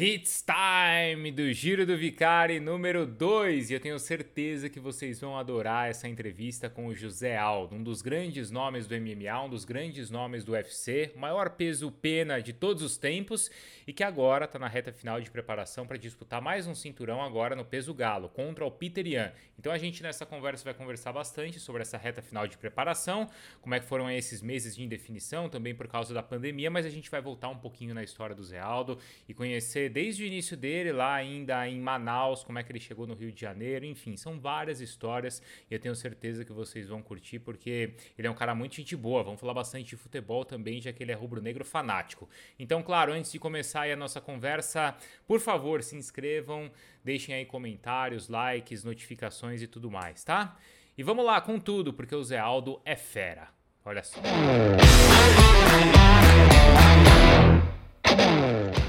It's time do Giro do Vicari número 2 e eu tenho certeza que vocês vão adorar essa entrevista com o José Aldo, um dos grandes nomes do MMA, um dos grandes nomes do UFC, maior peso pena de todos os tempos e que agora está na reta final de preparação para disputar mais um cinturão agora no peso galo contra o Peter Yan. Então a gente nessa conversa vai conversar bastante sobre essa reta final de preparação, como é que foram esses meses de indefinição também por causa da pandemia, mas a gente vai voltar um pouquinho na história do Zé Aldo e conhecer desde o início dele, lá ainda em Manaus, como é que ele chegou no Rio de Janeiro, enfim, são várias histórias e eu tenho certeza que vocês vão curtir, porque ele é um cara muito gente boa. Vamos falar bastante de futebol também, já que ele é rubro-negro fanático. Então, claro, antes de começar a nossa conversa, por favor, se inscrevam, deixem aí comentários, likes, notificações e tudo mais, tá? E vamos lá com tudo, porque o Zé Aldo é fera. Olha só.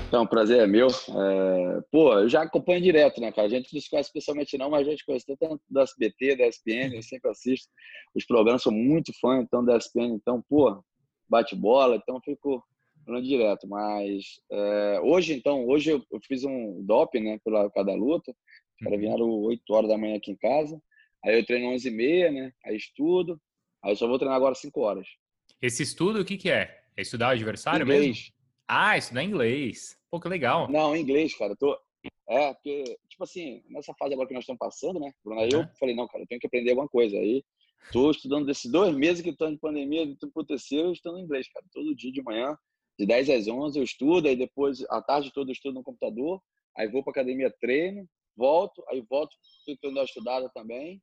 Então, prazer é meu. É... Pô, eu já acompanho direto, né, cara? A gente não se conhece pessoalmente não, mas a gente conhece tanto da SBT, da ESPN, eu sempre assisto os programas, sou muito fã, então, da ESPN. Então, pô, bate bola, então fico falando direto. Mas é... hoje, então, hoje eu, fiz um doping, né, pela cada luta. Os caras uhum. vieram 8 horas da manhã aqui em casa. Aí eu treino 11 e meia, né? Aí estudo. Aí eu só vou treinar agora 5 horas. Esse estudo, o que que é? É estudar o adversário Inglês. mesmo? Ah, estudar inglês. Pô, que legal. Não, em inglês, cara. tô... É, porque, tipo assim, nessa fase agora que nós estamos passando, né? Aí eu falei, não, cara, eu tenho que aprender alguma coisa. Aí tô estudando desses dois meses que estou de pandemia, de tudo aconteceu, eu estudando inglês, cara. Todo dia de manhã, de 10 às 11 eu estudo, aí depois, a tarde toda eu estudo no computador, aí vou pra academia, treino, volto, aí volto, tentando dar estudada também,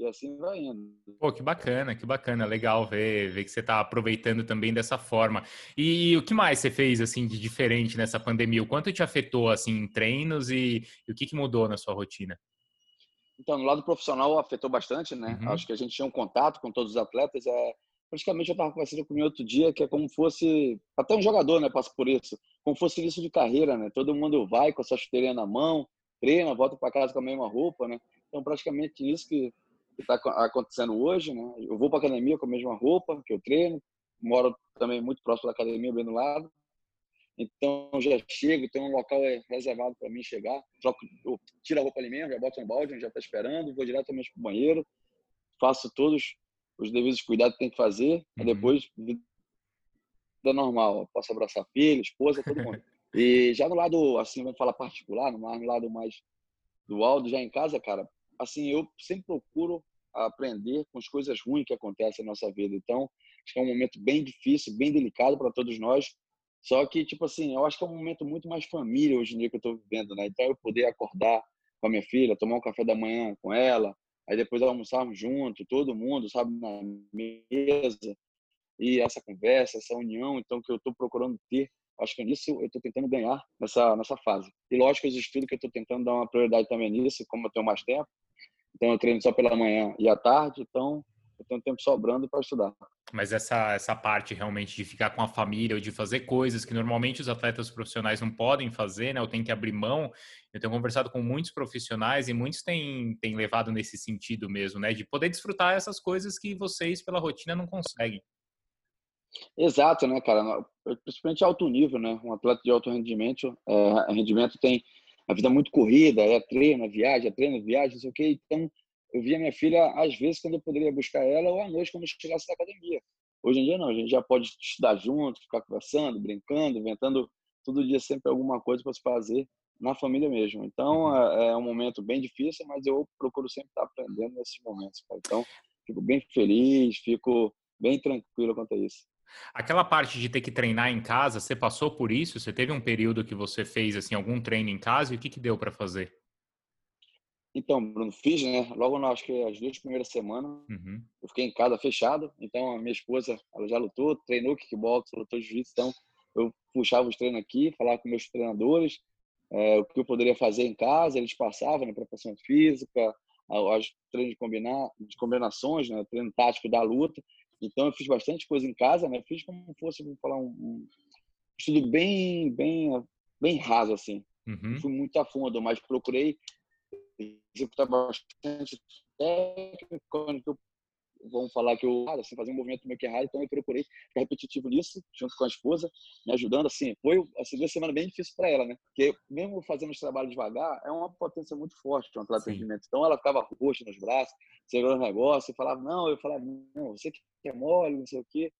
e assim vai indo. Pô, que bacana, que bacana, legal ver, ver que você está aproveitando também dessa forma. E, o que mais você fez assim de diferente nessa pandemia? O quanto te afetou assim em treinos e, e o que, que mudou na sua rotina? Então, no lado profissional afetou bastante, né? Uhum. Acho que a gente tinha um contato com todos os atletas. É, praticamente eu estava conversando com o outro dia que é como fosse até um jogador, né? Passa por isso, como fosse início de carreira, né? Todo mundo vai com a sua chuteirinha na mão, treina, volta para casa com a mesma roupa, né? Então, praticamente isso que que está acontecendo hoje, né? Eu vou para academia com a mesma roupa que eu treino, moro também muito próximo da academia, bem do lado. Então já chego, tem um local é reservado para mim chegar, troco, eu tiro a roupa ali mesmo, já boto no balde, já está esperando, vou diretamente para o banheiro, faço todos os devidos cuidados que tem que fazer, uhum. depois vida normal, posso abraçar filho, esposa, todo mundo. e já no lado, assim, vamos falar particular, no lado mais do Aldo, já em casa, cara, assim, eu sempre procuro aprender com as coisas ruins que acontecem na nossa vida. Então, acho que é um momento bem difícil, bem delicado para todos nós. Só que, tipo assim, eu acho que é um momento muito mais família hoje em dia que eu estou vivendo, né? Então, eu poder acordar com a minha filha, tomar um café da manhã com ela, aí depois almoçarmos junto, todo mundo, sabe, na mesa, e essa conversa, essa união, então, que eu estou procurando ter, acho que nisso eu estou tentando ganhar nessa, nessa fase. E lógico, os estudos que eu estou tentando dar uma prioridade também nisso, como eu tenho mais tempo, então eu treino só pela manhã e à tarde, então eu tenho tempo sobrando para estudar. Mas essa, essa parte realmente de ficar com a família ou de fazer coisas que normalmente os atletas profissionais não podem fazer, né? Ou tem que abrir mão. Eu tenho conversado com muitos profissionais e muitos têm, têm levado nesse sentido mesmo, né? De poder desfrutar essas coisas que vocês, pela rotina, não conseguem. Exato, né, cara? Principalmente alto nível, né? Um atleta de alto rendimento, é, rendimento tem a vida é muito corrida, é treino, é viagem, é treino, é viagem, não sei o quê. Então, eu via minha filha, às vezes, quando eu poderia buscar ela, ou à noite, quando eu chegasse da academia. Hoje em dia, não, a gente já pode estudar junto, ficar conversando, brincando, inventando todo dia sempre alguma coisa para se fazer na família mesmo. Então, uhum. é, é, um momento bem difícil, mas eu procuro sempre estar aprendendo nesses momentos. Cara. Então, fico bem feliz, fico bem tranquilo quanto a isso. Aquela parte de ter que treinar em casa, você passou por isso? Você teve um período que você fez assim algum treino em casa e o que, que deu para fazer? Então, Bruno, fiz, né? Logo, no, acho que as duas primeiras semanas, uhum. eu fiquei em casa fechado. Então, a minha esposa, ela já lutou, treinou kickbox, lutou jiu-jitsu. Então, eu puxava os treinos aqui, falava com meus treinadores é, o que eu poderia fazer em casa. Eles passavam na né, preparação física, os treinos de, combinar, de combinações, né? treino tático da luta. Então eu fiz bastante coisa em casa, né? Fiz como fosse, vamos falar, um, um estudo bem, bem, bem raso assim. Uhum. Fui muito a fundo, mas procurei executar bastante técnica. Quando eu vão falar que eu, assim, fazer um movimento meio que errado, então eu procurei ficar repetitivo nisso, junto com a esposa, me ajudando, assim, foi, assim, duas semanas bem difícil para ela, né? Porque mesmo fazendo os trabalhos devagar, é uma potência muito forte um atleta de rendimento. Então ela ficava roxa nos braços, segurando o negócio, e falava, não, eu falava, não, você que é mole, não sei o quê.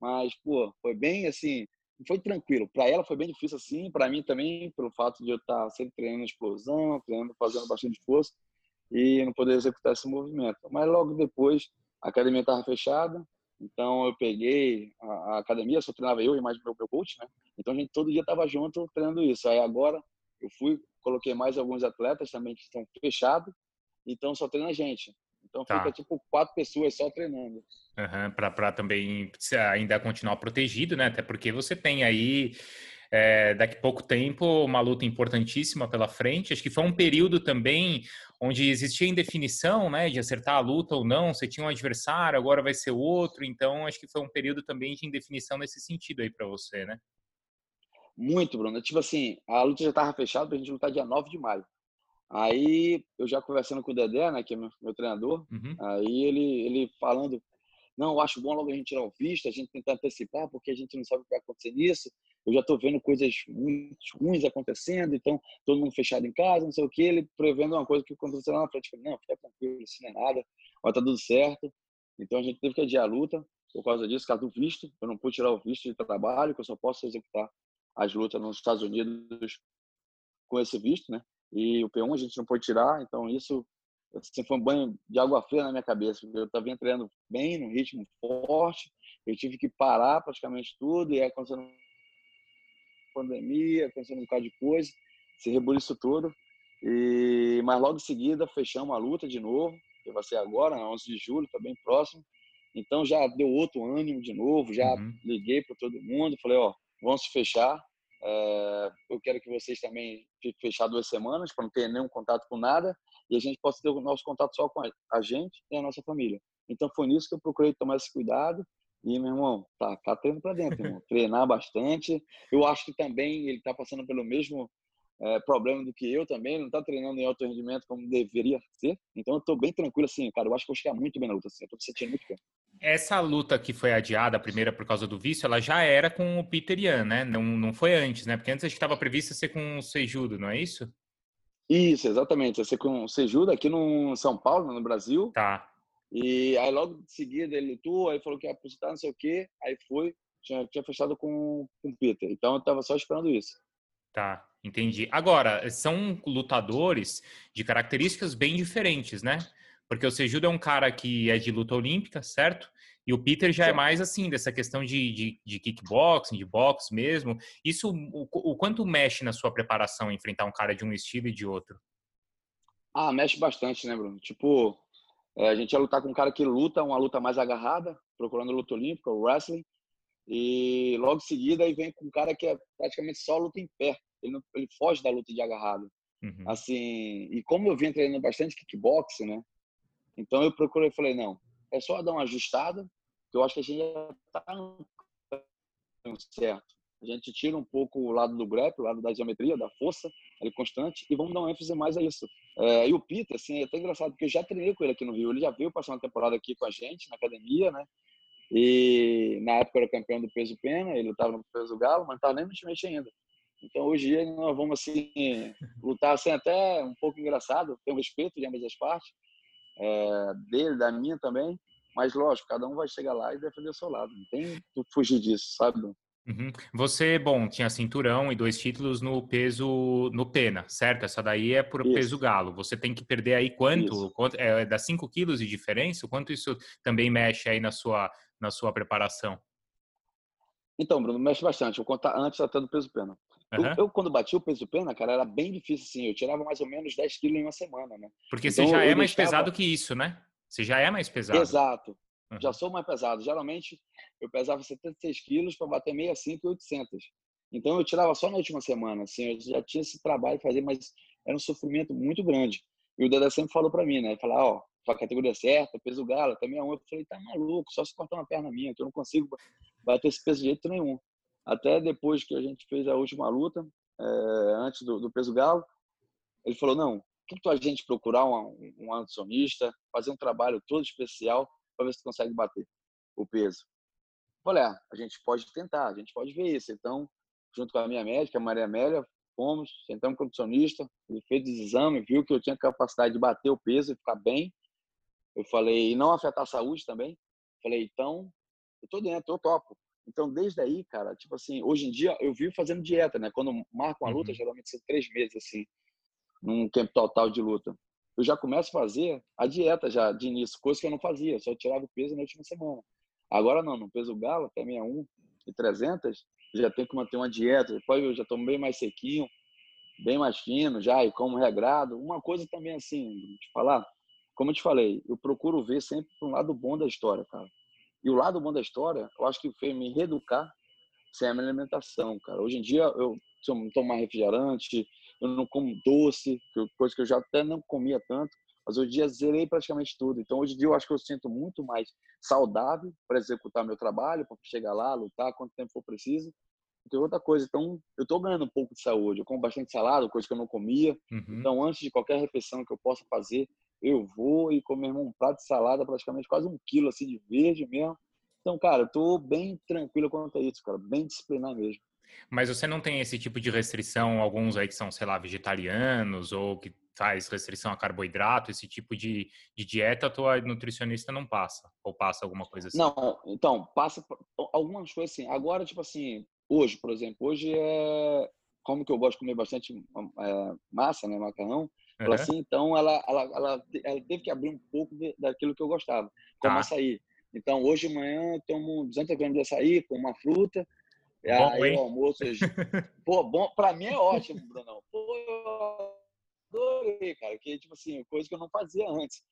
Mas, pô, foi bem, assim, foi tranquilo. Para ela foi bem difícil assim, para mim também, pelo fato de eu estar sempre treinando explosão, treinando, fazendo bastante esforço e não poder executar esse movimento. Mas logo depois a academia estava fechada, então eu peguei a, a, academia, só treinava eu e mais meu, meu coach, né? Então a gente todo dia estava junto treinando isso. Aí agora eu fui, coloquei mais alguns atletas também que estão fechados, então só treina a gente. Então tá. fica tipo quatro pessoas só treinando. Uhum, para também ainda continuar protegido, né? Até porque você tem aí é, daqui a pouco tempo uma luta importantíssima pela frente. Acho que foi um período também onde existia indefinição, né, de acertar a luta ou não. Você tinha um adversário, agora vai ser outro. Então acho que foi um período também de indefinição nesse sentido aí para você, né? Muito, Bruno. Tipo assim, a luta já estava fechada para a gente lutar dia 9 de maio. Aí eu já conversando com o Dedé, né, que é meu, meu treinador, uhum. aí ele, ele falando, não, eu acho bom logo a gente tirar o visto, a gente tentar antecipar, porque a gente não sabe o que vai acontecer nisso. Eu já estou vendo coisas muito ruins acontecendo, então todo mundo fechado em casa, não sei o que. Ele prevendo uma coisa que aconteceu lá na frente. Falei, não, fica tranquilo, isso não é nada, vai tá tudo certo. Então a gente teve que adiar a luta por causa disso, por causa do visto. Eu não pude tirar o visto de trabalho, que eu só posso executar as lutas nos Estados Unidos com esse visto, né? E o P1 a gente não pôde tirar, então isso assim, foi um banho de água fria na minha cabeça, eu estava entrando bem, no ritmo forte, eu tive que parar praticamente tudo, e aí acontecendo pandemia, acontecendo um bocado de coisa, se rebuliçou tudo. E, mas logo em seguida fechamos a luta de novo, que vai ser agora, 11 de julho, está bem próximo. Então já deu outro ânimo de novo, já uhum. liguei para todo mundo, falei, ó, vamos fechar, é, eu quero que vocês também fiquem fechados duas semanas para não ter nenhum contato com nada e a gente possa ter o nosso contato só com a gente e a nossa família. Então foi nisso que eu procurei tomar esse cuidado e meu irmão tá, tá treino para dentro, irmão. treinar bastante. Eu acho que também ele está passando pelo mesmo é, problema do que eu também, não está treinando em alto rendimento como deveria ser. Então eu estou bem tranquilo assim, cara. Eu acho que eu vou chegar muito bem na luta, assim. Eu tô me sentindo muito bem. Essa luta que foi adiada, a primeira por causa do vício, ela já era com o Peter Yan, né? Não, não foi antes, né? Porque antes a gente estava previsto ser com o Sejudo, não é isso? Isso, exatamente. Ia ser com o Sejudo aqui no São Paulo, no Brasil. Tá. E aí logo de seguida ele lutou, aí falou que ia aposentar, não sei o quê. Aí foi, tinha, tinha fechado com, com o Peter. Então eu tava só esperando isso. Tá, entendi. Agora, são lutadores de características bem diferentes, né? Porque o Sejudo é um cara que é de luta olímpica, certo? E o Peter já é mais assim, dessa questão de, de, de kickboxing, de boxe mesmo. Isso, o, o, quanto mexe na sua preparação enfrentar um cara de um estilo e de outro? Ah, mexe bastante, né, Bruno? Tipo, é, a gente ia lutar com um cara que luta, uma luta mais agarrada, procurando luta olímpica, o wrestling. E logo em seguida aí vem com um cara que é praticamente só luta em pé. Ele, não, ele foge da luta de agarrado. Uhum. Assim, e como eu vinha treinando bastante kickboxing, né? Então eu procurei, falei, não, é só dar uma ajustada, que eu acho que a gente já está certo. A gente tira um pouco o lado do grep, o lado da geometria, da força, ali constante, e vamos dar uma ênfase mais a isso. É, e o Peter, assim, é até engraçado, porque eu já treinei com ele aqui no Rio, ele já veio passar uma temporada aqui com a gente, na academia, né? E na época era campeão do peso pena, ele estava no peso galo, mas não estava nem no time ainda. Então hoje nós vamos assim lutar assim até um pouco engraçado, ter um respeito de ambas as partes, é, dele, da minha também, mas lógico, cada um vai chegar lá e defender o seu lado, não tem que fugir disso, sabe? Uhum. Você, bom, tinha cinturão e dois títulos no peso no pena, certo? Essa daí é por isso. peso galo. Você tem que perder aí quanto? quanto é, dá 5 quilos de diferença? Quanto isso também mexe aí na sua, na sua preparação? Então, Bruno, mexe bastante. Vou contar antes até do peso pena. Uhum. Eu, eu, quando bati o peso pena, cara, era bem difícil, assim. Eu tirava mais ou menos 10 quilos em uma semana, né? Porque então, você já é mais deixava... pesado que isso, né? Você já é mais pesado. Exato. Uhum. Já sou mais pesado. Geralmente, eu pesava 76 quilos para bater 65 e 800. Então, eu tirava só na última semana, assim. Eu já tinha esse trabalho fazer, mas era um sofrimento muito grande. E o Dedé sempre falou para mim, né? Falar, ó, a categoria certa, peso galo, até 61. Eu falei, tá maluco, só se cortar uma perna minha, que eu não consigo bater esse peso de jeito nenhum. Até depois que a gente fez a última luta, é, antes do, do, peso galo, ele falou, não, que a gente procurar um, um fazer um trabalho todo especial para ver se consegue bater o peso. Falei, ah, a gente pode tentar, a gente pode ver isso. Então, junto com a minha médica, a Maria Amélia, fomos, sentamos com o nutricionista, ele fez os exames, viu que eu tinha capacidade de bater o peso e ficar bem. Eu falei, e não afetar a saúde também. Falei, então, eu tô dentro, eu topo. Então, desde aí, cara, tipo assim, hoje em dia eu vivo fazendo dieta, né? Quando marco uma luta, uhum. geralmente são três meses, assim, num tempo total de luta. Eu já começo a fazer a dieta já de início, coisa que eu não fazia, só tirava o peso na última semana. Agora não, no peso galo, até 61 e 300, já tenho que manter uma dieta. Depois eu já estou bem mais sequinho, bem mais fino já, e como regrado. Uma coisa também assim, te falar, como eu te falei, eu procuro ver sempre um lado bom da história, cara. E o lado bom da história, eu acho que fez me reeducar sem a minha alimentação, cara. Hoje em dia, eu, se eu não tomar refrigerante, eu não como doce, coisa que eu já até não comia tanto, mas hoje em dia zerei praticamente tudo. Então, hoje em dia, eu acho que eu sinto muito mais saudável para executar meu trabalho, para chegar lá, lutar, quanto tempo for preciso. Tem outra coisa. Então, eu estou ganhando um pouco de saúde. Eu como bastante salada, coisa que eu não comia. Uhum. Então, antes de qualquer refeição que eu possa fazer, eu vou e comer um prato de salada, praticamente quase um quilo assim de verde mesmo. Então, cara, eu tô bem tranquilo quanto a isso, cara, bem disciplinado mesmo. Mas você não tem esse tipo de restrição, alguns aí que são, sei lá, vegetarianos ou que faz restrição a carboidrato, esse tipo de, de dieta, a tua nutricionista não passa? Ou passa alguma coisa assim? Não, então, passa algumas coisas assim. Agora, tipo assim, hoje, por exemplo, hoje é como que eu gosto de comer bastante é, massa, né, macarrão, uhum. assim, então ela, ela, ela, ela, teve que abrir um pouco de, daquilo que eu gostava, como tá. açaí. Então, hoje de manhã eu tomo 200 gramas de açaí com uma fruta, bom, aí hein? o almoço... pô, bom, pra mim é ótimo, Bruno. Pô, eu adorei, cara, que, tipo assim, coisa que eu não fazia antes.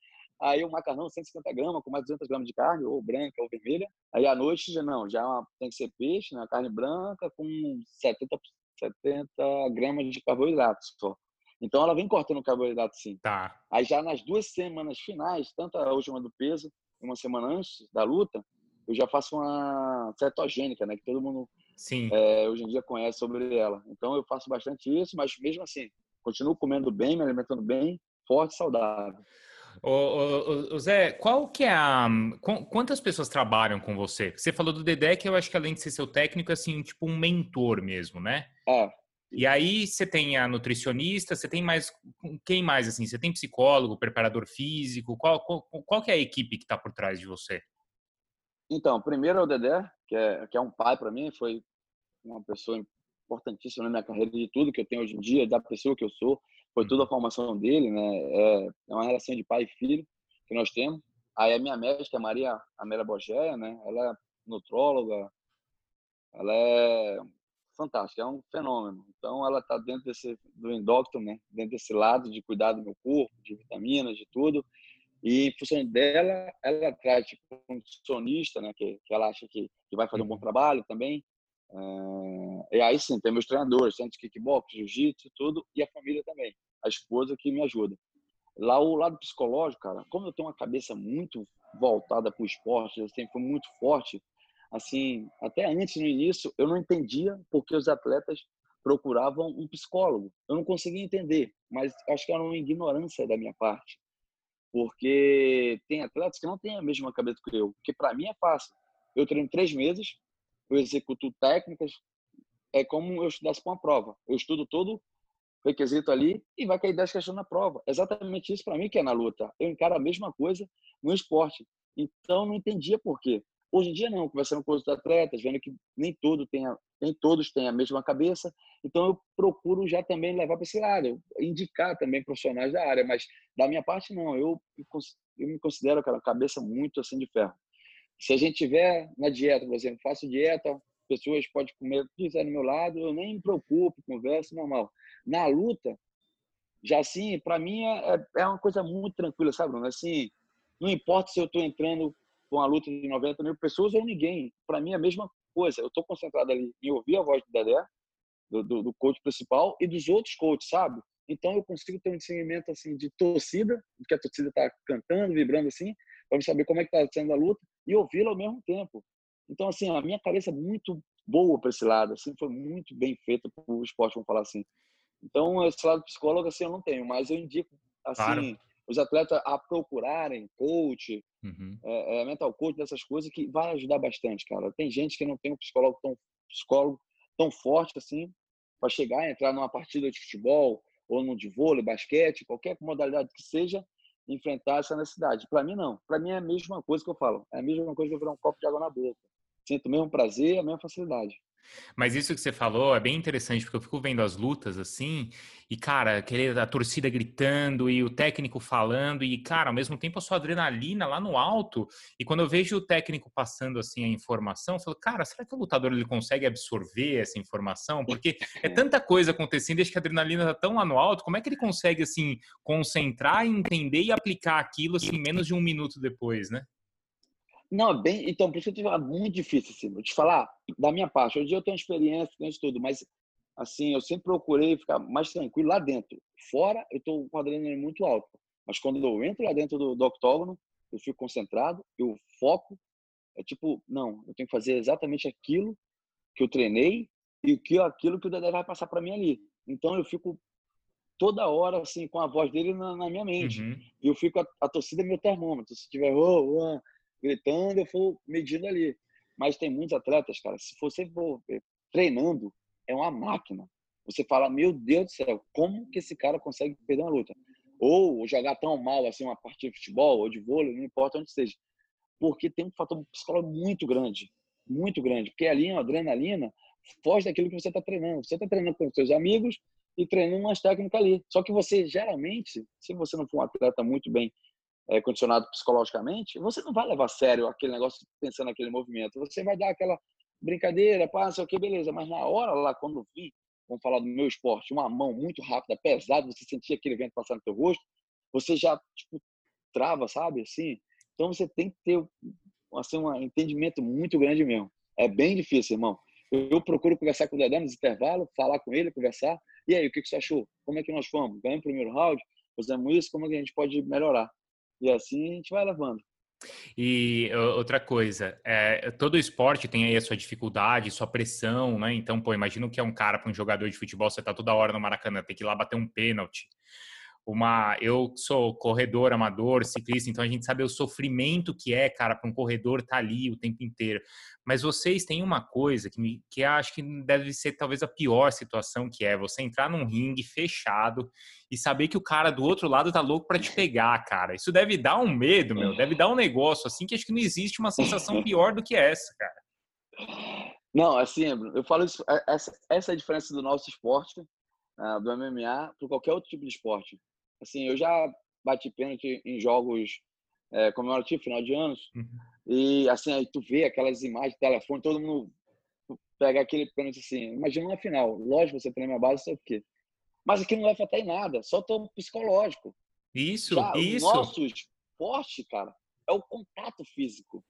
Aí o macarrão, 150 gramas, com mais 200 gramas de carne, ou branca ou vermelha. Aí à noite, já não, já é tem que ser peixe, né? carne branca, com 70, 70 gramas de carboidratos só. Então ela vem cortando carboidrato sim. Tá. Aí já nas duas semanas finais, tanto a última do peso, uma semana antes da luta, eu já faço uma cetogênica, né? Que todo mundo sim. É, hoje em dia conhece sobre ela. Então eu faço bastante isso, mas mesmo assim, continuo comendo bem, me alimentando bem, forte e saudável. Ô, ô, ô, Zé, qual que é a... Quantas pessoas trabalham com você? Você falou do Dedé, que eu acho que além de ser seu técnico, é assim, tipo um mentor mesmo, né? É. E aí você tem a nutricionista, você tem mais... Quem mais, assim? Você tem psicólogo, preparador físico? Qual, qual, qual que é a equipe que está por trás de você? Então, primeiro é o Dedé, que é, que é um pai para mim, foi uma pessoa importantíssima na minha carreira de tudo que eu tenho hoje em dia, da pessoa que eu sou foi toda a formação dele, né? É, é uma relação de pai e filho que nós temos. Aí a minha médica, a Maria Amélia Bogéia, né? Ela é nutróloga, ela é fantástica, é um fenômeno. Então ela está dentro desse do endócrino, né? Dentro desse lado de cuidar do meu corpo, de vitaminas, de tudo. E em função dela, ela traz tipo, um nutricionista, né? Que, que ela acha que, que vai fazer um bom uhum. trabalho também. É, e aí sim, tem meus treinadores, tanto kickbox, jiu-jitsu, tudo, e a família também, a esposa que me ajuda. Lá o lado psicológico, cara, como eu tenho uma cabeça muito voltada para o esporte, eu sempre fui muito forte, assim, até antes no início, eu não entendia porque os atletas procuravam um psicólogo. Eu não conseguia entender, mas acho que era uma ignorância da minha parte. Porque tem atletas que não têm a mesma cabeça que eu, que para mim é fácil. Eu treino três meses, eu executo técnicas, é como eu estudasse para uma prova. Eu estudo todo requisito ali e vai cair 10 questões na prova. Exatamente isso para mim que é na luta. Eu encaro a mesma coisa no esporte. Então, não entendia por quê. Hoje em dia, não. Conversando com os atletas, vendo que nem, todo tem a, nem todos têm a mesma cabeça. Então, eu procuro já também levar para esse lado, indicar também profissionais da área. Mas, da minha parte, não. Eu, eu me considero aquela cabeça muito assim de ferro. Se a gente tiver na dieta, por exemplo, faço dieta, pessoas podem comer o que quiser no meu lado, eu nem me preocupo, converso normal. Na luta, já assim, para mim é, é, é uma coisa muito tranquila, sabe, Bruno? Assim, não importa se eu estou entrando com uma luta de 90 mil pessoas ou ninguém. Para mim é a mesma coisa. Eu estou concentrado ali em ouvir a voz do Dedé, do, do, do coach principal e dos outros coaches, sabe? Então eu consigo ter um discernimento assim de torcida, que a torcida está cantando, vibrando assim, para saber como é que está sendo a luta e ouvi-la ao mesmo tempo. Então, assim, a minha cabeça é muito boa para esse lado, assim, foi muito bem feita para o esporte, vamos falar assim. Então, esse lado psicólogo, assim, eu não tenho, mas eu indico, assim, claro. Os atletas a procurarem coach, uhum. é, mental coach, dessas coisas que vai ajudar bastante, cara. Tem gente que não tem um psicólogo tão, psicólogo tão forte assim para chegar e entrar numa partida de futebol ou no de vôlei, basquete, qualquer modalidade que seja, enfrentar essa necessidade. Para mim, não. Para mim é a mesma coisa que eu falo. É a mesma coisa que eu virar um copo de água na boca. Sinto o mesmo prazer, a mesma facilidade. Mas isso que você falou é bem interessante, porque eu fico vendo as lutas assim, e, cara, a torcida gritando e o técnico falando, e, cara, ao mesmo tempo a sua adrenalina lá no alto. E quando eu vejo o técnico passando assim a informação, eu falo, cara, será que o lutador ele consegue absorver essa informação? Porque é tanta coisa acontecendo, desde que a adrenalina tá tão lá no alto, como é que ele consegue, assim, concentrar, entender e aplicar aquilo, assim, menos de um minuto depois, né? Não, bem, então, por isso que eu falar, muito difícil, assim, vou te falar, da minha parte, hoje eu tenho experiência, tenho tudo, mas, assim, eu sempre procurei ficar mais tranquilo lá dentro. Fora, eu estou com a adrenalina muito alta, mas quando eu entro lá dentro do, do octógono, eu fico concentrado, eu foco, é tipo, não, eu tenho que fazer exatamente aquilo que eu treinei e que aquilo que o Dedé vai passar para mim ali. Então, eu fico toda hora, assim, com a voz dele na, na minha mente. Uhum. E eu fico, a, a torcida é meu termômetro. Se tiver, oh, oh, gritando, eu for medindo ali. Mas tem muitos atletas, cara, se você for treinando, é uma máquina. Você fala, meu Deus do céu, como que esse cara consegue perder uma luta? Ou jogar tão mal assim uma partida de futebol ou de vôlei, não importa onde seja. Porque tem um fator psicológico muito grande, muito grande. Porque ali a adrenalina foge daquilo que você está treinando. Você está treinando com seus amigos e treinando umas técnicas ali. Só que você, geralmente, se você não for um atleta muito bem é, condicionado psicologicamente, você não vai levar a sério aquele negócio pensando naquele movimento. Você vai dar aquela brincadeira, passa, o que, beleza. Mas na hora lá, quando vi, vamos falar do meu esporte, uma mão muito rápida, pesada, você sentia aquele vento passar no teu rosto, você já, tipo, trava, sabe? Assim. Então você tem que ter assim, um entendimento muito grande mesmo. É bem difícil, irmão. Eu procuro conversar com o Dedé nos intervalos, falar com ele, conversar. E aí, o que você achou? Como é que nós fomos? Ganhamos o primeiro round? Fizemos isso? Como é que a gente pode melhorar? E assim a gente vai levando. E outra coisa, é, todo esporte tem aí a sua dificuldade, sua pressão, né? Então, pô, imagina que é um cara para um jogador de futebol, você tá toda hora no Maracanã, tem que ir lá bater um pênalti uma. Eu sou corredor amador, ciclista, então a gente sabe o sofrimento que é, cara, para um corredor estar tá ali o tempo inteiro. Mas vocês têm uma coisa que, me, que acho que deve ser talvez a pior situação, que é você entrar num ringue fechado e saber que o cara do outro lado tá louco para te pegar, cara. Isso deve dar um medo, meu. Deve dar um negócio assim que acho que não existe uma sensação pior do que essa, cara. Não, assim, eu falo isso, é, essa, essa é a diferença do nosso esporte, uh, do MMA, para qualquer outro tipo de esporte. Assim, eu já bati pênalti em jogos é, comemorativos, final de anos, uhum. e assim, aí tu vê aquelas imagens de telefone, todo mundo pega aquele pênalti assim, imagina uma final, lógico, você treina a base, sei o quê. Mas aqui não vai afetar em nada, só tão psicológico. Isso, já, isso. O nosso esporte, cara, é o contato físico.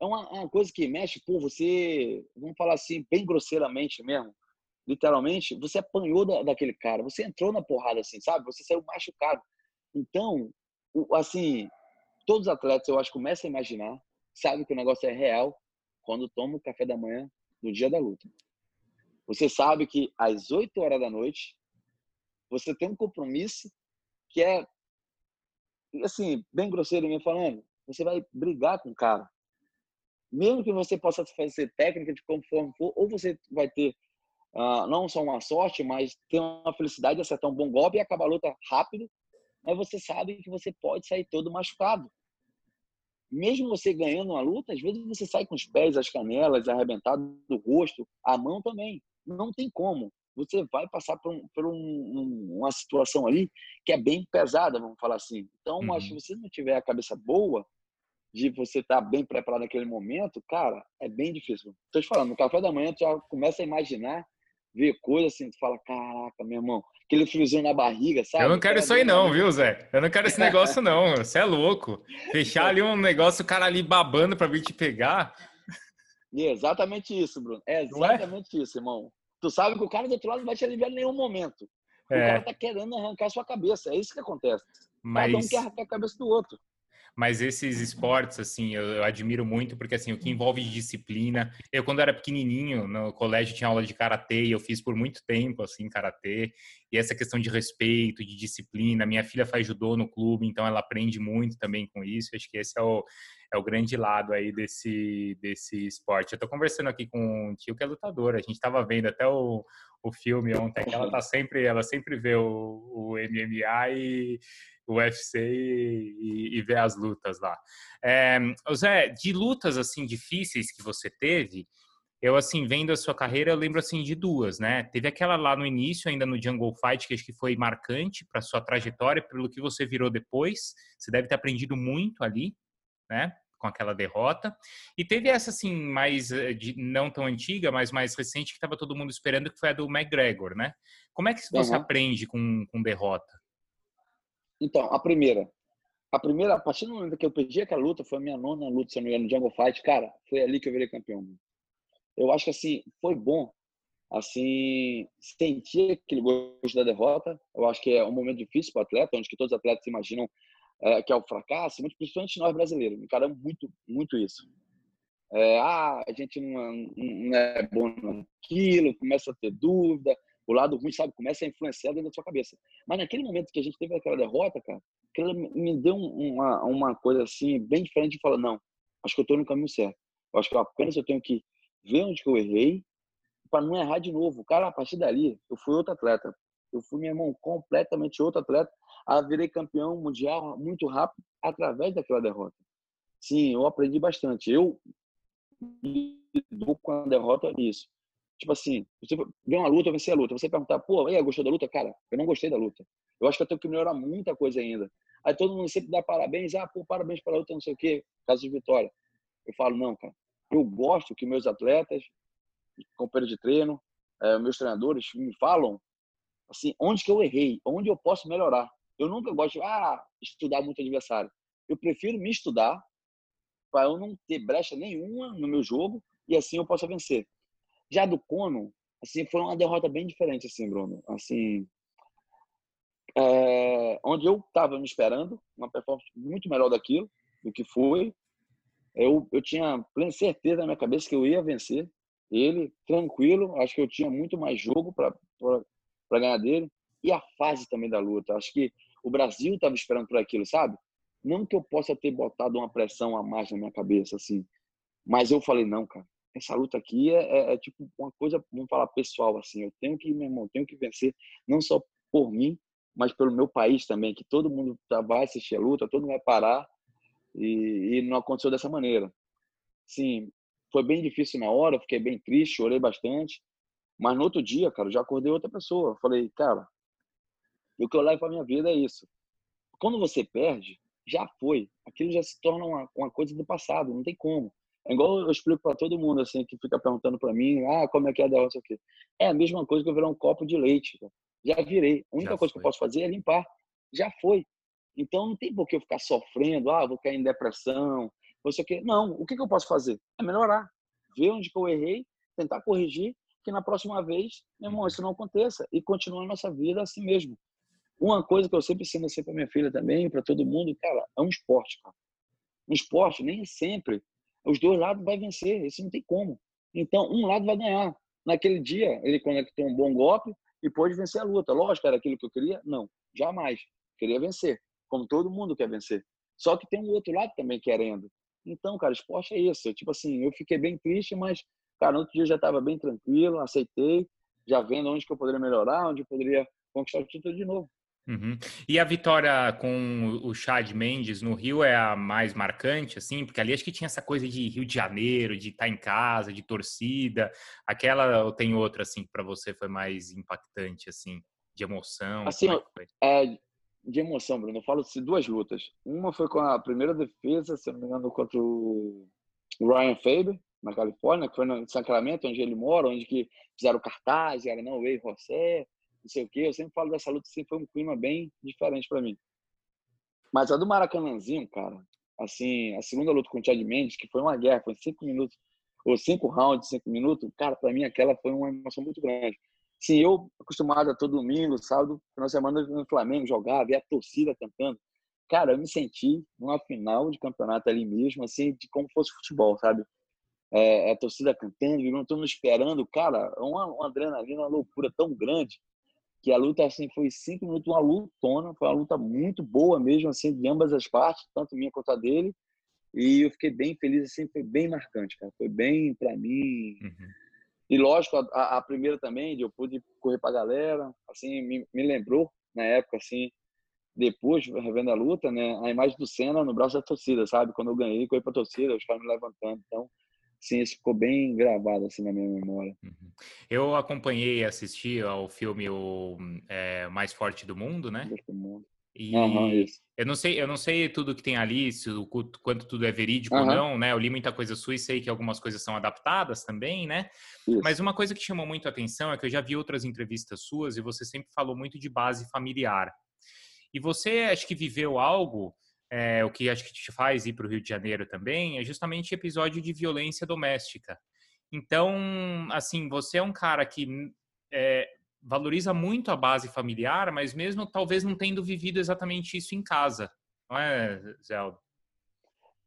É uma, uma coisa que mexe, por você, vamos falar assim, bem grosseiramente mesmo, literalmente, você apanhou da, daquele cara, você entrou na porrada assim, sabe? Você saiu machucado. Então, assim, todos os atletas, eu acho, começam a imaginar, sabem que o negócio é real quando toma o café da manhã no dia da luta. Você sabe que às 8 horas da noite, você tem um compromisso que é, assim, bem grosseiro me falando, você vai brigar com o cara. Mesmo que você possa fazer técnica de conforme for, ou você vai ter uh, não só uma sorte, mas ter uma felicidade de acertar um bom golpe e acabar a luta rápido, mas você sabe que você pode sair todo machucado. Mesmo você ganhando uma luta, às vezes você sai com os pés, as canelas, arrebentado do rosto, a mão também. Não tem como. Você vai passar por, um, por um, uma situação ali que é bem pesada, vamos falar assim. Então, uhum. acho que se você não tiver a cabeça boa, de você estar tá bem preparado naquele momento, cara, é bem difícil. Estou te falando, no café da manhã tu já começa a imaginar ver coisa assim, tu fala, caraca, meu irmão, aquele friozinho na barriga, sabe? Eu não quero isso aí não, viu, Zé? Eu não quero esse negócio não, você é louco. Fechar ali um negócio, o cara ali babando pra vir te pegar. E é exatamente isso, Bruno. É, é? exatamente é? isso, irmão. Tu sabe que o cara do outro lado não vai te aliviar em nenhum momento. O é. cara tá querendo arrancar a sua cabeça. É isso que acontece. Mas... Cada um quer arrancar a cabeça do outro. Mas esses esportes, assim, eu, eu, admiro muito, porque, assim, o que envolve disciplina... Eu, quando era pequenininho, no colégio tinha aula de karatê e eu fiz por muito tempo, assim, karatê. e essa questão de respeito, de disciplina. Minha filha faz judô no clube, então ela aprende muito também com isso. Acho que esse é o, é o grande lado aí desse, desse esporte. Eu estou conversando aqui com um tio que é lutador. A gente estava vendo até o, o filme ontem, que ela tá sempre, ela sempre vê o, o MMA e o UFC e, e, vê as lutas lá. É, Zé, de lutas assim difíceis que você teve, eu, assim, vendo a sua carreira, eu lembro, assim, de duas, né? Teve aquela lá no início, ainda no Jungle Fight, que acho que foi marcante para sua trajetória, pelo que você virou depois. Você deve ter aprendido muito ali, né? Com aquela derrota. E teve essa, assim, mais, eh, de, não tão antiga, mas mais recente, que estava todo mundo esperando, que foi a do McGregor, né? Como é que você uhum. aprende com, com derrota? Então, a primeira. A primeira, a partir do momento que eu perdi aquela luta, foi a minha nona luta, se não me engano, no Jungle Fight. Cara, foi ali que eu virei campeão eu acho que assim foi bom assim sentir aquele gosto da derrota. Eu acho que é um momento difícil para o atleta, onde que todos os atletas imaginam é, que é o fracasso, muito principalmente nós brasileiros, encaramos muito muito isso. É, ah, a gente não, não é bom naquilo, começa a ter dúvida, o lado ruim, sabe, começa a influenciar dentro da sua cabeça. Mas naquele momento que a gente teve aquela derrota, cara, aquilo me deu uma, uma coisa assim, bem diferente de falar, não, acho que eu estou no caminho certo. Eu acho que apenas eu tenho que ver onde que eu errei, para não errar de novo. Cara, a partir dali, eu fui outro atleta. Eu fui, meu irmão, completamente outro atleta. a virei campeão mundial muito rápido através daquela derrota. Sim, eu aprendi bastante. Eu lido com a derrota isso. Tipo assim, você vê uma luta, eu a luta. Você perguntar, pô, aí, gostou da luta? Cara, eu não gostei da luta. Eu acho que eu tenho que melhorar muita coisa ainda. Aí todo mundo sempre dá parabéns. Ah, pô, parabéns pela luta, não sei o quê, caso de vitória. Eu falo, não, cara, eu gosto que meus atletas, companheiros de treino, é, meus treinadores me falam assim, onde que eu errei, onde eu posso melhorar. Eu nunca gosto de ah, estudar muito adversário. Eu prefiro me estudar para eu não ter brecha nenhuma no meu jogo e assim eu possa vencer. Já do Cono, assim, foi uma derrota bem diferente, assim, Bruno. Assim, é, onde eu estava me esperando uma performance muito melhor daquilo do que foi eu, eu tinha plena certeza na minha cabeça que eu ia vencer ele, tranquilo. Acho que eu tinha muito mais jogo para ganhar dele. E a fase também da luta. Acho que o Brasil estava esperando por aquilo, sabe? Não que eu possa ter botado uma pressão a mais na minha cabeça, assim. Mas eu falei, não, cara, essa luta aqui é, é, é tipo uma coisa, vamos falar pessoal, assim. Eu tenho que, meu irmão, tenho que vencer, não só por mim, mas pelo meu país também, que todo mundo vai assistir a luta, todo mundo vai parar e, e não aconteceu dessa maneira. Sim, foi bem difícil na hora, fiquei bem triste, chorei bastante. Mas no outro dia, cara, eu já acordei outra pessoa. Falei, cara, o que eu levo para minha vida é isso. Quando você perde, já foi. Aquilo já se torna uma, uma coisa do passado, não tem como. É igual eu explico para todo mundo assim que fica perguntando para mim, ah, como é que é a derrota aqui? É a mesma coisa que eu virar um copo de leite. Cara. Já virei. A única já coisa foi. que eu posso fazer é limpar. Já foi. Então não tem por que eu ficar sofrendo, ah, vou cair em depressão, você quer. Não, o que, que eu posso fazer? É melhorar, ver onde que eu errei, tentar corrigir, que na próxima vez, meu irmão, isso não aconteça e continuar a nossa vida assim mesmo. Uma coisa que eu sempre ensino assim para minha filha também, para todo mundo, cara, é um esporte, cara. Um esporte nem sempre os dois lados vai vencer, isso não tem como. Então, um lado vai ganhar. Naquele dia, ele conectou um bom golpe e pôde vencer a luta. Lógico, era aquilo que eu queria? Não, jamais. Queria vencer como todo mundo quer vencer. Só que tem um outro lado também querendo. Então, cara, esporte é isso. Tipo assim, eu fiquei bem triste, mas, cara, no outro dia já estava bem tranquilo, aceitei, já vendo onde que eu poderia melhorar, onde eu poderia conquistar o título de novo. Uhum. E a vitória com o Chad Mendes no Rio é a mais marcante, assim, porque ali acho que tinha essa coisa de Rio de Janeiro, de estar em casa, de torcida. Aquela ou tem outra assim que para você foi mais impactante, assim, de emoção? Assim, é, é, de emoção, Bruno. Eu falo de duas lutas. Uma foi com a primeira defesa, se não me engano, contra o Ryan Faber, na Califórnia, que foi no Sacramento, onde ele mora, onde que fizeram cartaz, era não, Ei José, não sei o quê. Eu sempre falo dessa luta, sempre foi um clima bem diferente para mim. Mas a do Maracanãzinho, cara, assim, a segunda luta com o Chad Mendes, que foi uma guerra, foi cinco minutos, ou cinco rounds, cinco minutos, cara, para mim aquela foi uma emoção muito grande. Sim, eu acostumado a todo domingo, sábado, final semana no Flamengo jogar, ver a torcida cantando. Cara, eu me senti numa final de campeonato ali mesmo, assim, de como fosse futebol, sabe? É, a torcida cantando, todo mundo esperando, cara, uma, uma adrenalina, uma loucura tão grande. Que a luta assim foi cinco minutos, uma lutona, foi uma luta muito boa mesmo, assim, de ambas as partes, tanto minha quanto a dele. E eu fiquei bem feliz, assim, foi bem marcante, cara. Foi bem para mim. Uhum. E lógico, a, a, primeira também, eu pude correr pra galera, assim, me, me lembrou na época, assim, depois, revendo a luta, né, a imagem do Senna no braço da torcida, sabe? Quando eu ganhei, corri pra torcida, os caras me levantando. Então, sim, isso ficou bem gravado assim na minha memória. Uhum. Eu acompanhei e assisti ao filme o é, Mais Forte do Mundo, né? Do mundo. E uhum, eu não sei, eu não sei tudo que tem ali, se o quanto tudo é verídico uhum. ou não, né? Eu li muita coisa sua e sei que algumas coisas são adaptadas também, né? Isso. Mas uma coisa que chamou muito a atenção é que eu já vi outras entrevistas suas e você sempre falou muito de base familiar. E você acho que viveu algo é, o que acho que te faz ir para o Rio de Janeiro também, é justamente episódio de violência doméstica. Então, assim, você é um cara que é, valoriza muito a base familiar, mas mesmo talvez não tendo vivido exatamente isso em casa, não é, Zelda?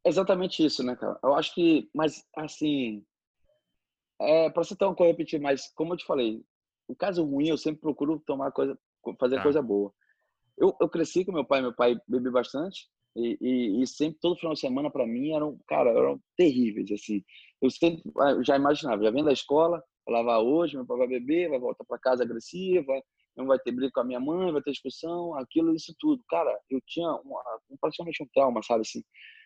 Exatamente isso, né, cara? Eu acho que, mas assim, é, para você ter uma coisa repetir, mas como eu te falei, o caso ruim eu sempre procuro tomar coisa, fazer tá. coisa boa. Eu, eu cresci com meu pai, meu pai bebe bastante, e, e, e, sempre, todo final de semana, para mim, eram, cara, eram terríveis, assim. Eu sempre ah, já imaginava, já vendo da escola, falava, ah, hoje meu pai vai beber, vai voltar para casa agressiva, não vai ter briga com a minha mãe, vai ter discussão, aquilo, isso tudo. Cara, eu tinha uma, praticamente um trauma, sabe, assim,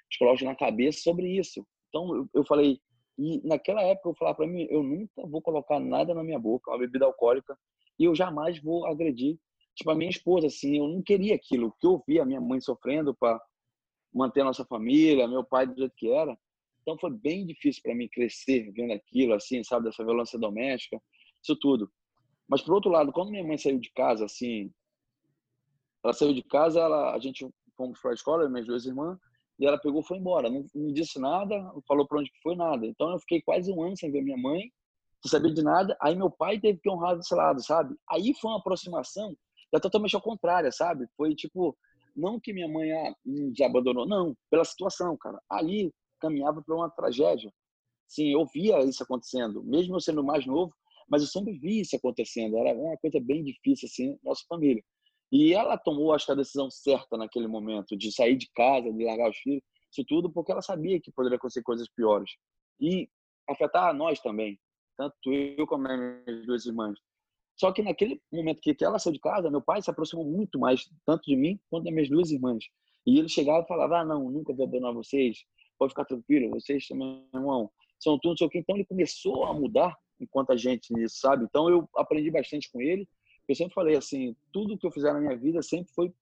psicológico na cabeça sobre isso. Então, eu, eu falei, e naquela época eu falava para mim, eu nunca vou colocar nada na minha boca, uma bebida alcoólica, e eu jamais vou agredir tipo a minha esposa assim eu não queria aquilo que eu via a minha mãe sofrendo para manter a nossa família, meu pai do jeito que era. Então foi bem difícil para mim crescer vendo aquilo, assim, sabe, dessa violência doméstica, isso tudo. Mas por outro lado, quando minha mãe saiu de casa, assim, ela saiu de casa, ela, a gente fomos para a escola, minhas duas irmãs, e ela pegou, foi embora, não, não disse nada, não falou para onde foi nada. Então eu fiquei quase um ano sem ver minha mãe, sem saber de nada. Aí meu pai teve que honrar desse lado, sabe? Aí foi uma aproximação, é totalmente ao contrário, sabe? Foi tipo não que minha mãe ah, nos abandonou, não, pela situação, cara. Ali caminhava para uma tragédia. Sim, eu via isso acontecendo, mesmo eu sendo mais novo, mas eu sempre vi isso acontecendo. Era uma coisa bem difícil, assim, nossa família. E ela tomou, acho que a decisão certa naquele momento, de sair de casa, de largar os filhos, isso tudo porque ela sabia que poderia acontecer coisas piores. E afetar a nós também, tanto eu como as minhas duas irmãs. Só que naquele momento que, ela saiu de casa, meu pai se aproximou muito mais, tanto de mim quanto das minhas duas irmãs. E ele chegava e falava: Ah, não, nunca vou abandonar vocês, pode ficar tranquilo, vocês também, irmão, são tudo, sei o que. Então ele começou a mudar enquanto a gente nisso, sabe? Então eu aprendi bastante com ele. Eu sempre falei assim: tudo que eu fizer na minha vida sempre foi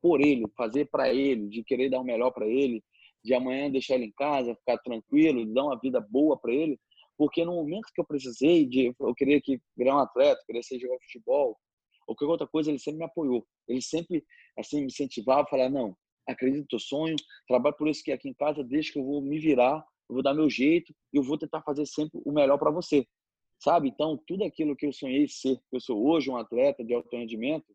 por ele, fazer para ele, de querer dar o melhor para ele, de amanhã deixar ele em casa, ficar tranquilo, dar uma vida boa para ele porque no momento que eu precisei de eu queria que virar um atleta, queria ser jogar futebol ou qualquer outra coisa, ele sempre me apoiou. Ele sempre assim me incentivava, falar não, acredito no teu sonho, trabalho por isso que aqui em casa, deixa que eu vou me virar, eu vou dar meu jeito e eu vou tentar fazer sempre o melhor para você. Sabe? Então, tudo aquilo que eu sonhei ser, que eu sou hoje um atleta de alto rendimento,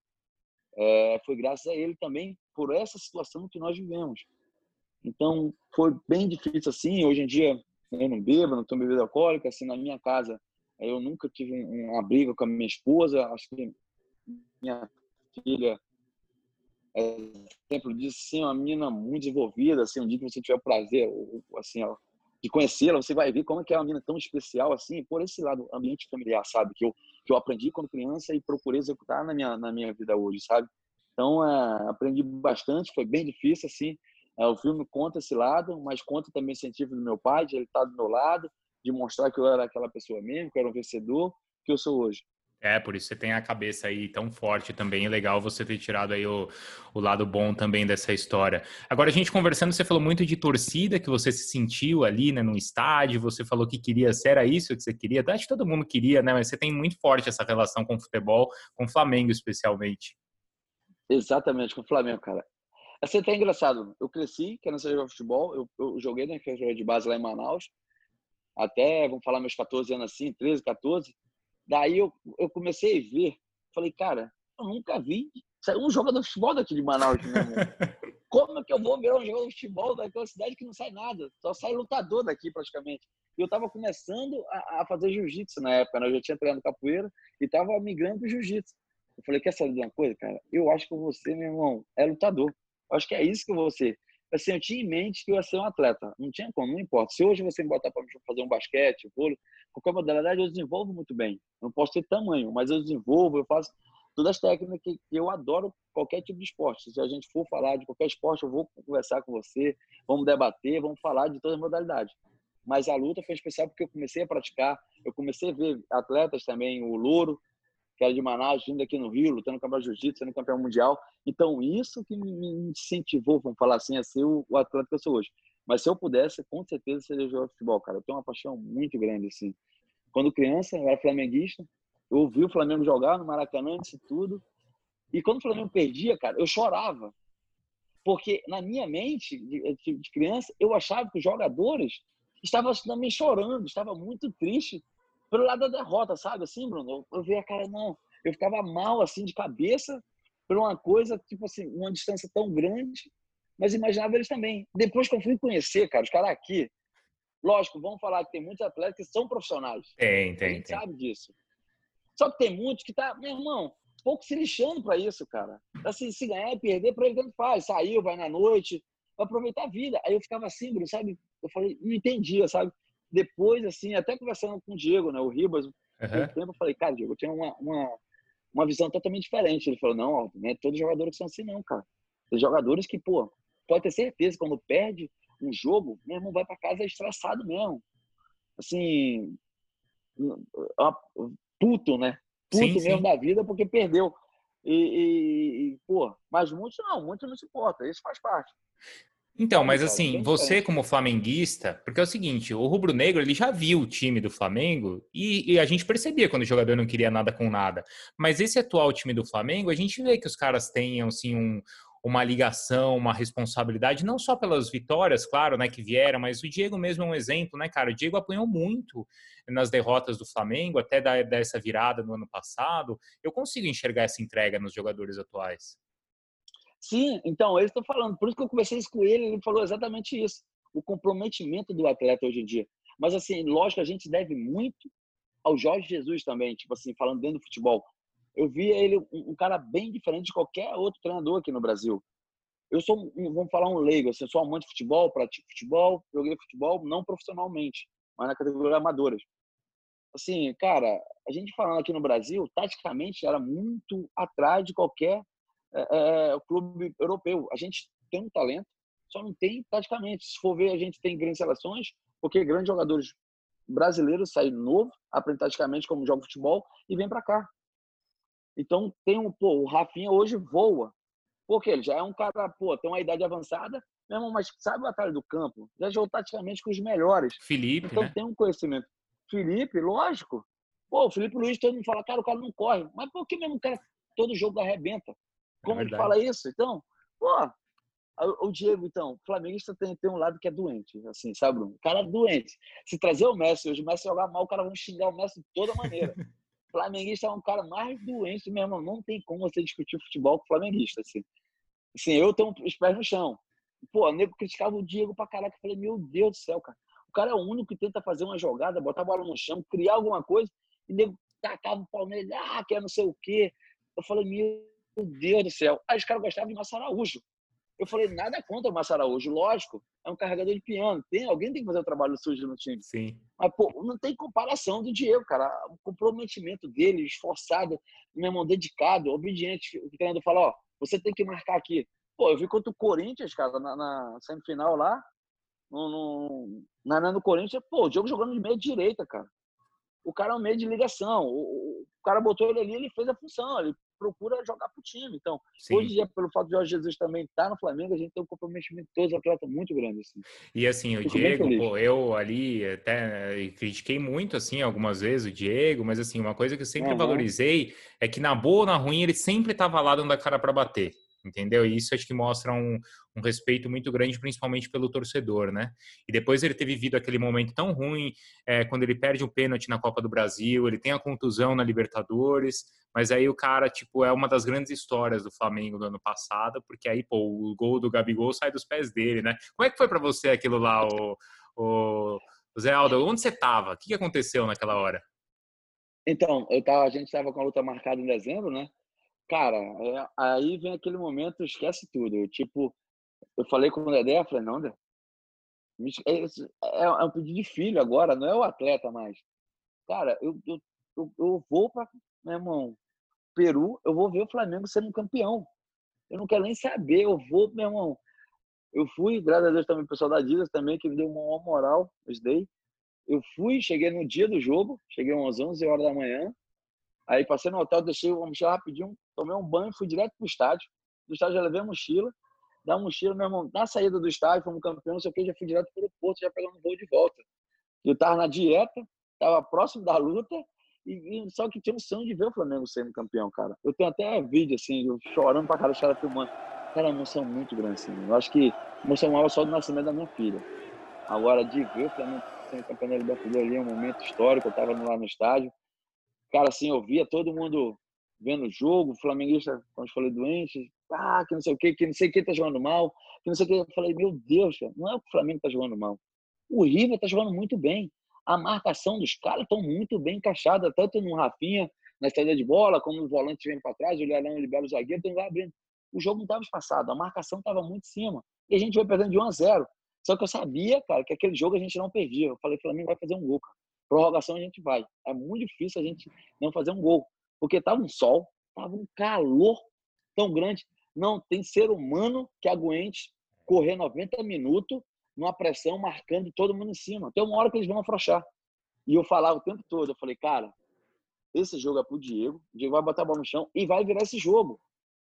é, foi graças a ele também por essa situação que nós vivemos. Então, foi bem difícil assim. Hoje em dia, eu não bebo, não tomo bebida alcoólica, assim, na minha casa eu nunca tive uma briga com a minha esposa, acho que minha filha é exemplo disso, sim, uma menina muito desenvolvida, assim, um dia que você tiver o prazer, assim, ó, de conhecê-la, você vai ver como é que é uma menina tão especial, assim, por esse lado, ambiente familiar, sabe, que eu, que eu aprendi quando criança e procurei executar na minha, na minha vida hoje, sabe? Então, é, aprendi bastante, foi bem difícil, assim, é, o filme conta esse lado, mas conta também o incentivo do meu pai, de ele estar do meu lado, de mostrar que eu era aquela pessoa mesmo, que eu era um vencedor, que eu sou hoje. É, por isso você tem a cabeça aí tão forte também. É legal você ter tirado aí o, o lado bom também dessa história. Agora, a gente conversando, você falou muito de torcida, que você se sentiu ali, né, no estádio, você falou que queria, se era isso que você queria. Acho que todo mundo queria, né, mas você tem muito forte essa relação com o futebol, com o Flamengo especialmente. Exatamente, com o Flamengo, cara. Assim, até engraçado. Eu cresci querendo ser jogador de futebol. Eu, eu joguei na inferior de base lá em Manaus. Até, vamos falar, meus 14 anos assim, 13, 14. Daí eu, eu comecei a ver. Falei, cara, eu nunca vi um jogador de futebol daqui de Manaus. Como é que eu vou ver um jogador de futebol daquela cidade que não sai nada? Só sai lutador daqui, praticamente. E eu estava começando a, a fazer jiu-jitsu na época. Né? Eu já tinha treinado capoeira e estava migrando para jiu-jitsu. Eu falei, quer saber de uma coisa, cara? Eu acho que você, meu irmão, é lutador. Eu acho que é isso que ser. Assim, eu tinha em mente que eu ia ser um atleta. Não tinha como, não importa. Se hoje você me botar para fazer um basquete, vôlei, qualquer modalidade, eu desenvolvo muito bem. Eu não posso ter tamanho, mas eu desenvolvo, eu faço todas as técnicas que eu adoro qualquer tipo de esporte. Se a gente for falar de qualquer esporte, eu vou conversar com você, vamos debater, vamos falar de todas as modalidades. Mas a luta foi especial porque eu comecei a praticar, eu comecei a ver atletas também, o Louro, que era de Manaus, vindo aqui no Rio, lutando no campeonato de jiu-jitsu, sendo campeão mundial. Então, isso que me incentivou, vamos falar assim, a ser o, atleta que eu sou hoje. Mas se eu pudesse, com certeza seria jogar futebol, cara. Eu tenho uma paixão muito grande, assim. Quando criança, eu era flamenguista, eu ouvi o Flamengo jogar no Maracanã, de tudo. E quando o Flamengo perdia, cara, eu chorava. Porque na minha mente, de, de criança, eu achava que os jogadores estavam também chorando, estava muito triste pelo lado da derrota, sabe? Assim, Bruno, eu, eu via a cara, não, eu ficava mal, assim, de cabeça, por uma coisa, tipo assim, uma distância tão grande, mas imaginava eles também. Depois que eu fui conhecer, cara, os caras aqui, lógico, vamos falar que tem muitos atletas que são profissionais. Tem, tem, a gente tem. sabe disso. Só que tem muitos que tá, meu irmão, pouco se lixando para isso, cara. Assim, se ganhar e perder, para ele tanto faz. Saiu, vai na noite, vai aproveitar a vida. Aí eu ficava assim, Bruno, sabe? Eu falei, não entendia, sabe? Depois, assim, até conversando com o Diego, né, o Ribas, uhum. tempo, eu falei, cara, Diego, eu tinha uma, uma, uma visão totalmente diferente. Ele falou, não, não é todos os jogadores que são assim, não, cara. Tem jogadores que, pô, pode ter certeza, quando perde um jogo, meu irmão vai para casa estressado mesmo. Assim, puto, né? Puto sim, mesmo sim. da vida porque perdeu. E, e, e, pô, mas muitos não, muitos não se importam, isso faz parte. Então, mas assim, você como flamenguista, porque é o seguinte, o Rubro Negro ele já viu o time do Flamengo e, e, a gente percebia quando o jogador não queria nada com nada. Mas esse atual time do Flamengo, a gente vê que os caras têm assim um, uma ligação, uma responsabilidade, não só pelas vitórias, claro, né, que vieram, mas o Diego mesmo é um exemplo, né, cara? O Diego apanhou muito nas derrotas do Flamengo, até da, dessa virada no ano passado. Eu consigo enxergar essa entrega nos jogadores atuais. Sim, então, eu estou falando, por isso que eu conversei isso com ele, ele falou exatamente isso. O comprometimento do atleta hoje em dia. Mas, assim, lógico, a gente deve muito ao Jorge Jesus também, tipo assim, falando dentro do futebol eu via ele um, cara bem diferente de qualquer outro treinador aqui no Brasil. Eu sou, vamos falar um leigo, assim, eu sou amante de futebol, pratico futebol, joguei futebol não profissionalmente, mas na categoria amadoras. Assim, cara, a gente falando aqui no Brasil, taticamente era muito atrás de qualquer é, é, clube europeu. A gente tem um talento, só não tem taticamente. Se for ver, a gente tem grandes seleções, porque grandes jogadores brasileiros saem novo, aprendem taticamente como joga futebol e vêm para cá. Então tem um, pô, o Rafinha hoje voa. Porque ele já é um cara, pô, tem uma idade avançada, mesmo, mas sabe o batalha do campo. Já jogou taticamente com os melhores. Felipe, então né? tem um conhecimento. Felipe, lógico. Pô, o Felipe Luiz, todo mundo fala, cara, o cara não corre. Mas por que mesmo o cara todo jogo arrebenta? Como é ele fala isso? Então, pô, o Diego, então, o flamenguista tem, tem um lado que é doente, assim, sabe, Bruno? O cara é doente. Se trazer o Messi hoje, o Messi jogar mal, o cara vai xingar o Messi de toda maneira. flamenguista é um cara mais doente mesmo. Não tem como você discutir futebol com flamenguista. Assim, assim eu tenho os pés no chão. Pô, o nego criticava o Diego pra caraca. Eu falei, meu Deus do céu, cara. O cara é o único que tenta fazer uma jogada, botar a bola no chão, criar alguma coisa, e o nego tacava o pau nele, ah, quer não sei o quê. Eu falei, meu Deus do céu. Aí os caras gostavam de Massa Araújo. Eu falei, nada contra o Massa Araújo, lógico, é um carregador de piano. Tem, alguém tem que fazer o trabalho sujo no time. Sim. Mas, pô, não tem comparação do Diego, cara. O comprometimento dele, esforçado, meu irmão, dedicado, obediente. O treinador fala, ó, você tem que marcar aqui. Pô, eu vi contra o Corinthians, cara, na, na semifinal lá, no, no, na, no Corinthians, pô, o Diego jogando de meia direita, cara. O cara é um meio de ligação. O, o, cara botou ele ali, ele fez a função. Ele procura jogar pro time. Então, Sim. hoje em dia, pelo fato de Jorge Jesus também estar tá no Flamengo, a gente tem um comprometimento de todos os atletas muito grande. Assim. E assim, o Fico Diego, pô, eu ali até critiquei muito, assim, algumas vezes o Diego, mas assim, uma coisa que eu sempre uhum. valorizei é que na boa ou na ruim ele sempre estava lá dando a cara para bater entendeu? E isso acho que mostra um, um, respeito muito grande, principalmente pelo torcedor, né? E depois ele ter vivido aquele momento tão ruim, é, quando ele perde um pênalti na Copa do Brasil, ele tem a contusão na Libertadores, mas aí o cara, tipo, é uma das grandes histórias do Flamengo do ano passado, porque aí, pô, o gol do Gabigol sai dos pés dele, né? Como é que foi para você aquilo lá, o, o, Zé Aldo? Onde você tava? O que aconteceu naquela hora? Então, eu tava, a gente estava com a luta marcada em dezembro, né? Cara, é, aí vem aquele momento, esquece tudo. Eu, tipo, eu falei com o Dedé, eu falei, não, Dedé, é, é, é, um pedido de filho agora, não é o atleta mais. Cara, eu, eu, eu, eu vou para, meu irmão, Peru, eu vou ver o Flamengo sendo campeão. Eu não quero nem saber, eu vou, meu irmão. Eu fui, graças a Deus também o pessoal da Adidas também, que me deu uma moral, eu dei. Eu fui, cheguei no dia do jogo, cheguei umas 11 horas da manhã. Aí passei no hotel, deixei uma mochila rapidinho, tomei um banho, fui direto pro estádio. Do estádio já levei a mochila, da mochila, meu irmão, na saída do estádio, fomos campeão, não sei o que, já fui direto pro porto, já pegando um voo de volta. Eu tava na dieta, tava próximo da luta, e, só que tinha um sonho de ver o Flamengo sendo campeão, cara. Eu tenho até vídeo, assim, eu chorando pra cara, os caras filmando. Cara, uma emoção muito grande, assim. Eu acho que emoção maior só do nascimento da minha filha. Agora, de ver o Flamengo sendo campeão da Libertadores ali, é um momento histórico, eu tava lá no estádio. Cara, assim, eu via todo mundo vendo o jogo, flamenguista, como eu falei, doente, ah, que não sei o que, que não sei quem tá jogando mal, que não sei o que. Eu falei, meu Deus, não é o Flamengo que tá jogando mal. O River tá jogando muito bem. A marcação dos caras estão muito bem encaixada, tanto no Rafinha, na saída de bola, como o volante vem para trás, o Leão libera o zagueiro, tem lá abrindo. O jogo não estava espaçado, a marcação estava muito em cima. E a gente vai perdendo de 1 a 0. Só que eu sabia, cara, que aquele jogo a gente não perdia. Eu falei, Flamengo vai fazer um gol, cara. Prorrogação a gente vai. É muito difícil a gente não fazer um gol. Porque tava um sol, tava um calor tão grande. Não tem ser humano que aguente correr 90 minutos numa pressão, marcando todo mundo em cima. Tem uma hora que eles vão afrouxar. E eu falava o tempo todo, eu falei, cara, esse jogo é pro Diego, o Diego vai botar a bola no chão e vai virar esse jogo.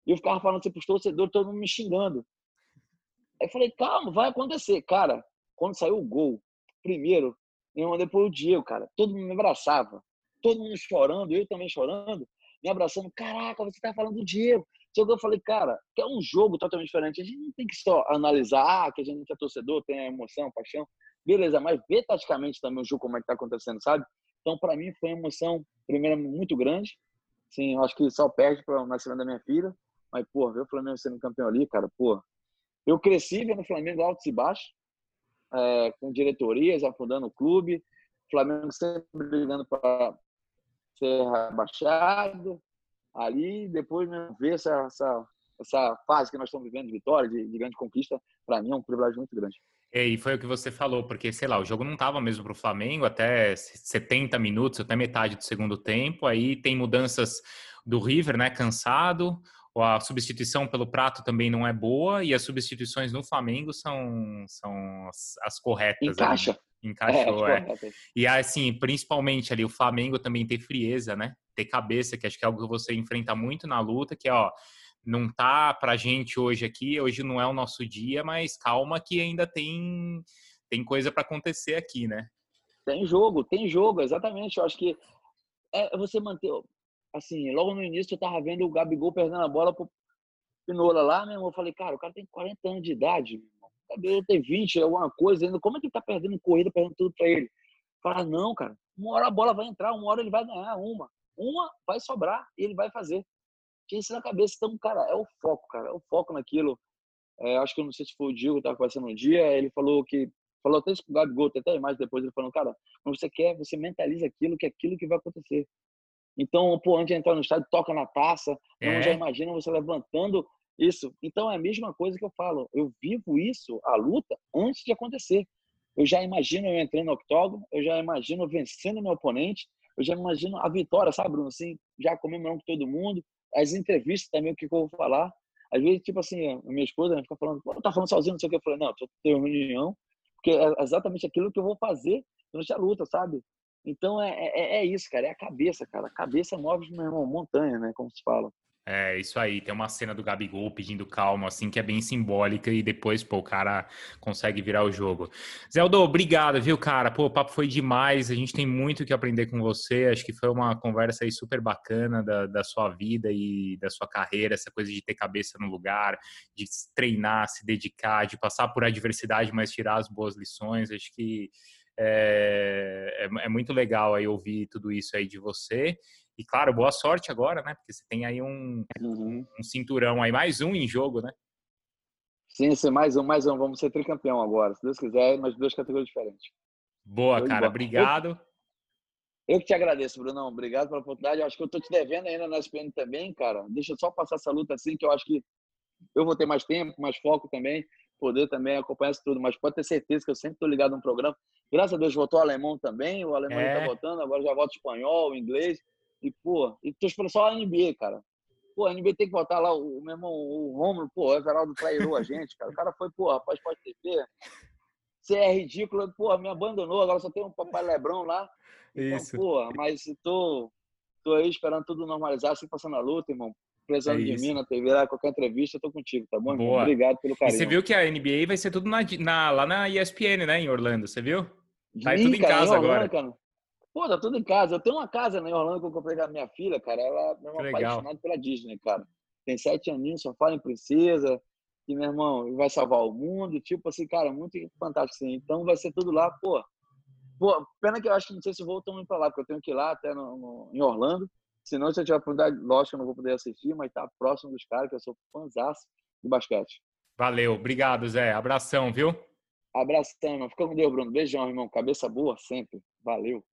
E eu ficava falando assim pros torcedores, todo mundo me xingando. Aí eu falei, calma, vai acontecer. Cara, quando saiu o gol, primeiro, eu mandei pro Diego, cara, todo mundo me abraçava. Todo mundo chorando, eu também chorando, me abraçando. Caraca, você tá falando do Diego. Só que eu falei, cara, que é um jogo totalmente diferente. A gente não tem que só analisar ah, que a gente é torcedor, tem a emoção, paixão. Beleza, mas ver taticamente também o jogo como é que tá acontecendo, sabe? Então, para mim, foi uma emoção, primeiro, muito grande. Sim, eu acho que só perde para o nascimento da minha filha. Mas, pô, ver o Flamengo sendo campeão ali, cara, pô. Eu cresci vendo o Flamengo altos e baixos, é, com diretorias, afundando o clube. Flamengo sempre brigando para ser rebaixado, ali, depois ver essa, essa, essa fase que nós estamos vivendo de vitória, de, de grande conquista, para mim é um privilégio muito grande. E foi o que você falou, porque, sei lá, o jogo não estava mesmo para o Flamengo até 70 minutos, até metade do segundo tempo. Aí tem mudanças do River, né? Cansado. A substituição pelo prato também não é boa. E as substituições no Flamengo são, são as, as corretas. Encaixa. Ali. Encaixou, é. é. E assim, principalmente ali, o Flamengo também ter frieza, né? Ter cabeça, que acho que é algo que você enfrenta muito na luta, que ó, não tá pra gente hoje aqui, hoje não é o nosso dia, mas calma que ainda tem tem coisa para acontecer aqui, né? Tem jogo, tem jogo, exatamente. Eu acho que é você manter, assim, logo no início eu tava vendo o Gabigol perdendo a bola pro Pinola lá, meu irmão, eu falei, cara, o cara tem 40 anos de idade, cabelo ter 20, alguma coisa ainda. Como é que ele tá perdendo corrida, perdendo tudo para ele? Fala, não, cara. Uma hora a bola vai entrar, uma hora ele vai ganhar uma. Uma vai sobrar e ele vai fazer. Tinha isso na cabeça. Então, cara, é o foco, cara. É o foco naquilo. É, acho que eu não sei se foi o Diego que conversando um dia. Ele falou que. Falou até isso com o Gabigol, tem até a imagem depois. Ele falou, cara, quando você quer, você mentaliza aquilo, que é aquilo que vai acontecer. Então, pô, antes de entrar no estádio, toca na taça. É. Então, já imagina você levantando isso. Então é a mesma coisa que eu falo. Eu vivo isso, a luta, antes de acontecer. Eu já imagino eu entrando no octógono, eu já imagino vencendo meu oponente, eu já imagino a vitória, sabe, Bruno? Assim, já comemorando com todo mundo. As entrevistas também, o que eu vou falar. Às vezes, tipo assim, a minha esposa fica falando, pô, tá falando sozinho, não sei o que. Eu falei, não, tô tendo reunião, porque é exatamente aquilo que eu vou fazer durante a luta, sabe? Então é, é, é isso, cara, é a cabeça, cara. A cabeça move, meu irmão, montanha, né? Como se fala. É, isso aí. Tem uma cena do Gabigol pedindo calma, assim, que é bem simbólica e depois, pô, o cara consegue virar o jogo. Zeldo, obrigado, viu, cara? Pô, o papo foi demais. A gente tem muito que aprender com você. Acho que foi uma conversa aí super bacana da, da sua vida e da sua carreira, essa coisa de ter cabeça no lugar, de treinar, se dedicar, de passar por adversidade, mas tirar as boas lições. Acho que é, é, é muito legal aí ouvir tudo isso aí de você. E claro, boa sorte agora, né? Porque você tem aí um, uhum. um cinturão aí, mais um em jogo, né? Sim, sim, mais um, mais um. Vamos ser tricampeão agora, se Deus quiser, mas duas categorias diferentes. Boa, cara. Obrigado. Eu que te agradeço, Brunão. Obrigado pela oportunidade. Eu acho que eu tô te devendo ainda na SPN também, cara. Deixa eu só passar essa luta assim, que eu acho que eu vou ter mais tempo, mais foco também, poder também acompanhar isso tudo. Mas pode ter certeza que eu sempre tô ligado no programa. Graças a Deus voltou o alemão também. O alemão é. tá voltando, agora já volta espanhol, inglês. E, pô, e tô esperando só a NBA, cara. Pô, a NBA tem que botar lá o, meu irmão, o Romulo, pô, o Everaldo trairou a gente, cara. O cara foi, pô, rapaz, pode ter. Você é ridículo, pô, me abandonou, agora só tem um papai Lebrão lá. Então, Isso. Pô, mas tô, tô aí esperando tudo normalizar, assim, passando a luta, irmão. Precisando é de mim na TV, lá, qualquer entrevista, eu tô contigo, tá bom? Boa. Obrigado pelo carinho. E você viu que a NBA vai ser tudo na, na, lá na ESPN, né, em Orlando, você viu? Tá tudo em casa em Orlando, agora. Cara. Pô, tá tudo em casa. Eu tenho uma casa né, em Orlando que eu comprei com a minha filha, cara. Ela é uma apaixonada pela Disney, cara. Tem sete aninhos, só fala em princesa. E, meu irmão, vai salvar o mundo. Tipo assim, cara, muito fantástico, sim. Então vai ser tudo lá, pô. Pô, pena que eu acho que não sei se vou tão para lá, porque eu tenho que ir lá até no, no, em Orlando. Senão, se eu tiver oportunidade, lógico, eu não vou poder assistir, mas tá próximo dos caras, que eu sou fãzaço de basquete. Valeu, obrigado, Zé. Abração, viu? Abração, irmão. Fica com Deus, Bruno. Beijão, irmão. Cabeça boa sempre. Valeu.